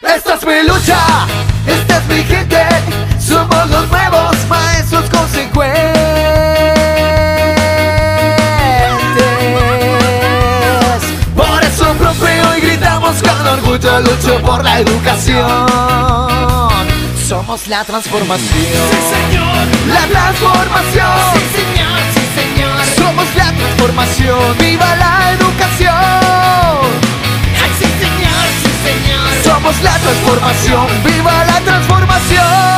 Esta es mi lucha, esta es mi gente, somos los nuevos maestros consecuentes. Por eso, profe, hoy gritamos con orgullo, lucho por la educación. Somos la transformación. Sí, señor. La transformación. Sí, señor, sí, señor. Somos la transformación. ¡Viva la educación! Transformación. ¡Viva la transformación!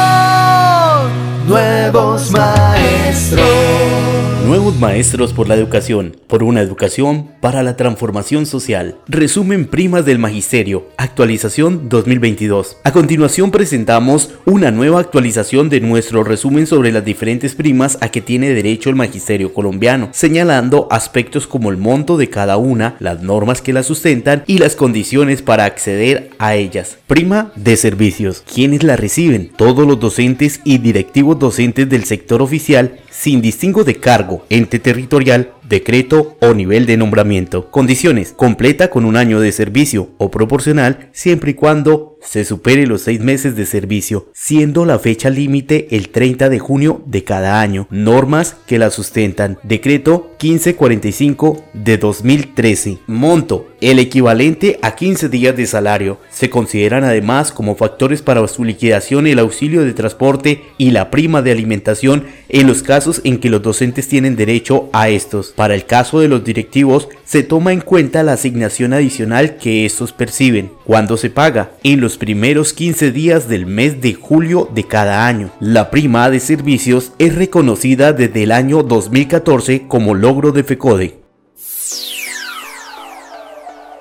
Nuevos maestros. Por la educación, por una educación para la transformación social. Resumen primas del magisterio, actualización 2022. A continuación presentamos una nueva actualización de nuestro resumen sobre las diferentes primas a que tiene derecho el magisterio colombiano, señalando aspectos como el monto de cada una, las normas que la sustentan y las condiciones para acceder a ellas. Prima de servicios. ¿Quiénes la reciben? Todos los docentes y directivos docentes del sector oficial sin distingo de cargo, ente territorial, decreto o nivel de nombramiento. Condiciones. Completa con un año de servicio o proporcional siempre y cuando se supere los seis meses de servicio, siendo la fecha límite el 30 de junio de cada año. Normas que la sustentan. Decreto 1545 de 2013. Monto. El equivalente a 15 días de salario. Se consideran además como factores para su liquidación el auxilio de transporte y la prima de alimentación en los casos en que los docentes tienen derecho a estos. Para el caso de los directivos, se toma en cuenta la asignación adicional que estos perciben. Cuando se paga? En los primeros 15 días del mes de julio de cada año. La prima de servicios es reconocida desde el año 2014 como logro de FECODE.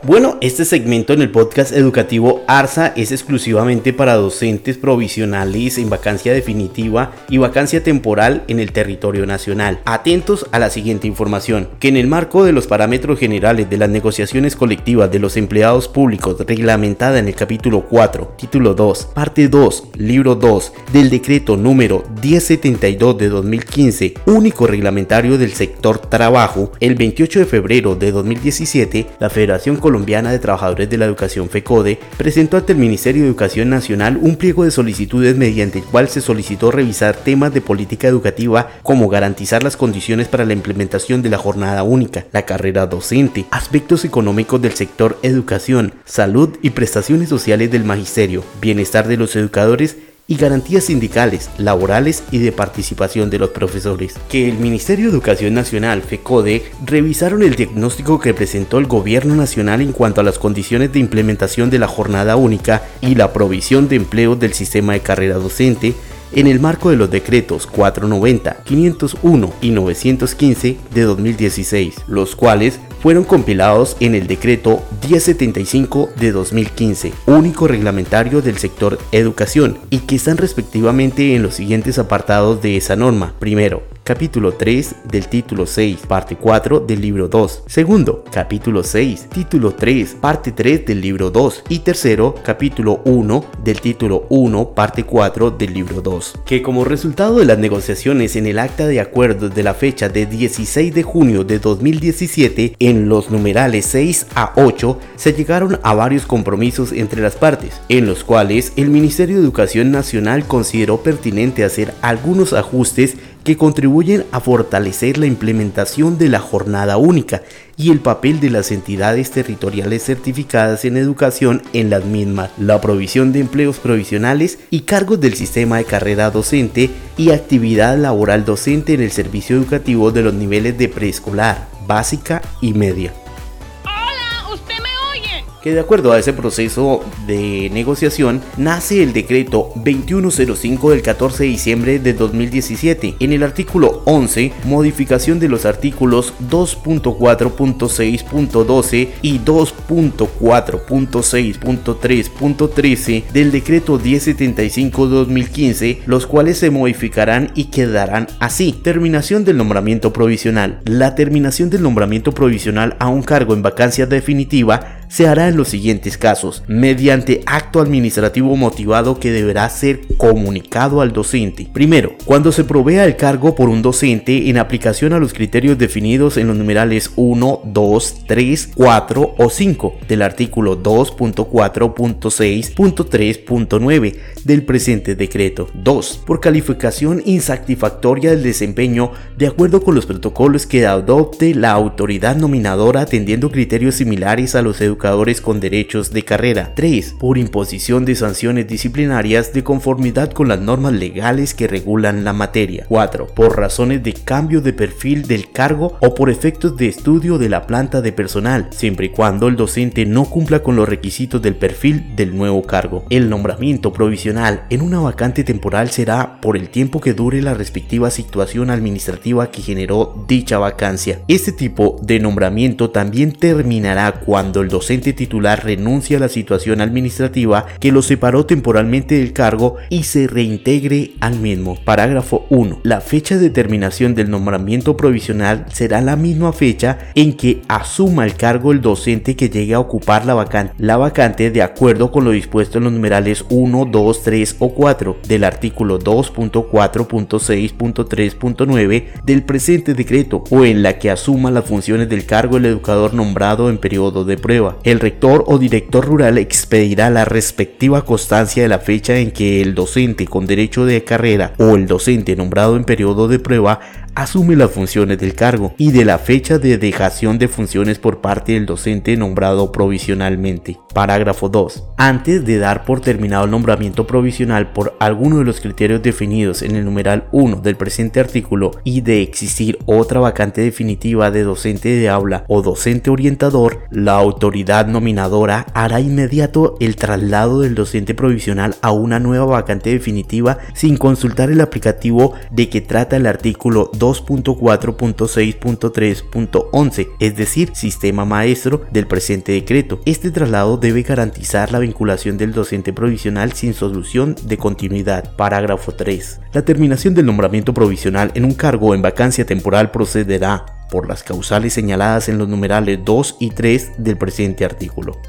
Bueno, este segmento en el podcast educativo ARSA es exclusivamente para docentes provisionales en vacancia definitiva y vacancia temporal en el territorio nacional. Atentos a la siguiente información, que en el marco de los parámetros generales de las negociaciones colectivas de los empleados públicos reglamentada en el capítulo 4, título 2, parte 2, libro 2 del decreto número 1072 de 2015, único reglamentario del sector trabajo, el 28 de febrero de 2017, la Federación Colombiana de Trabajadores de la Educación FECODE presentó ante el Ministerio de Educación Nacional un pliego de solicitudes mediante el cual se solicitó revisar temas de política educativa como garantizar las condiciones para la implementación de la jornada única, la carrera docente, aspectos económicos del sector educación, salud y prestaciones sociales del magisterio, bienestar de los educadores y garantías sindicales, laborales y de participación de los profesores. Que el Ministerio de Educación Nacional, FECODE, revisaron el diagnóstico que presentó el Gobierno Nacional en cuanto a las condiciones de implementación de la jornada única y la provisión de empleo del sistema de carrera docente en el marco de los decretos 490, 501 y 915 de 2016, los cuales fueron compilados en el decreto 1075 de 2015, único reglamentario del sector educación, y que están respectivamente en los siguientes apartados de esa norma. Primero, capítulo 3 del título 6, parte 4 del libro 2. Segundo, capítulo 6, título 3, parte 3 del libro 2. Y tercero, capítulo 1 del título 1, parte 4 del libro 2. Que como resultado de las negociaciones en el acta de acuerdo de la fecha de 16 de junio de 2017, en los numerales 6 a 8, se llegaron a varios compromisos entre las partes, en los cuales el Ministerio de Educación Nacional consideró pertinente hacer algunos ajustes que contribuyen a fortalecer la implementación de la jornada única y el papel de las entidades territoriales certificadas en educación en las mismas, la provisión de empleos provisionales y cargos del sistema de carrera docente y actividad laboral docente en el servicio educativo de los niveles de preescolar, básica y media que de acuerdo a ese proceso de negociación nace el decreto 2105 del 14 de diciembre de 2017. En el artículo 11, modificación de los artículos 2.4.6.12 y 2.4.6.3.13 del decreto 1075-2015, los cuales se modificarán y quedarán así. Terminación del nombramiento provisional. La terminación del nombramiento provisional a un cargo en vacancia definitiva se hará en los siguientes casos, mediante acto administrativo motivado que deberá ser comunicado al docente. Primero, cuando se provea el cargo por un docente en aplicación a los criterios definidos en los numerales 1, 2, 3, 4 o 5 del artículo 2.4.6.3.9 del presente decreto. 2. Por calificación insatisfactoria del desempeño de acuerdo con los protocolos que adopte la autoridad nominadora atendiendo criterios similares a los educadores con derechos de carrera. 3. Por imposición de sanciones disciplinarias de conformidad con las normas legales que regulan la materia. 4. Por razones de cambio de perfil del cargo o por efectos de estudio de la planta de personal, siempre y cuando el docente no cumpla con los requisitos del perfil del nuevo cargo. El nombramiento provisional en una vacante temporal será por el tiempo que dure la respectiva situación administrativa que generó dicha vacancia. Este tipo de nombramiento también terminará cuando el docente titular renuncie a la situación administrativa que lo separó temporalmente del cargo y se reintegre al mismo. Parágrafo 1. La fecha de terminación del nombramiento provisional será la misma fecha en que asuma el cargo el docente que llegue a ocupar la vacante, la vacante de acuerdo con lo dispuesto en los numerales 1, 2, 3 o 4 del artículo 2.4.6.3.9 del presente decreto o en la que asuma las funciones del cargo el educador nombrado en periodo de prueba. El rector o director rural expedirá la respectiva constancia de la fecha en que el docente con derecho de carrera o el docente nombrado en periodo de prueba asume las funciones del cargo y de la fecha de dejación de funciones por parte del docente nombrado provisionalmente. Parágrafo 2. Antes de dar por terminado el nombramiento provisional por alguno de los criterios definidos en el numeral 1 del presente artículo y de existir otra vacante definitiva de docente de aula o docente orientador, la autoridad nominadora hará inmediato el traslado del docente provisional a una nueva vacante definitiva sin consultar el aplicativo de que trata el artículo 2.4.6.3.11, es decir, sistema maestro del presente decreto. Este traslado debe garantizar la vinculación del docente provisional sin solución de continuidad. Parágrafo 3. La terminación del nombramiento provisional en un cargo en vacancia temporal procederá por las causales señaladas en los numerales 2 y 3 del presente artículo.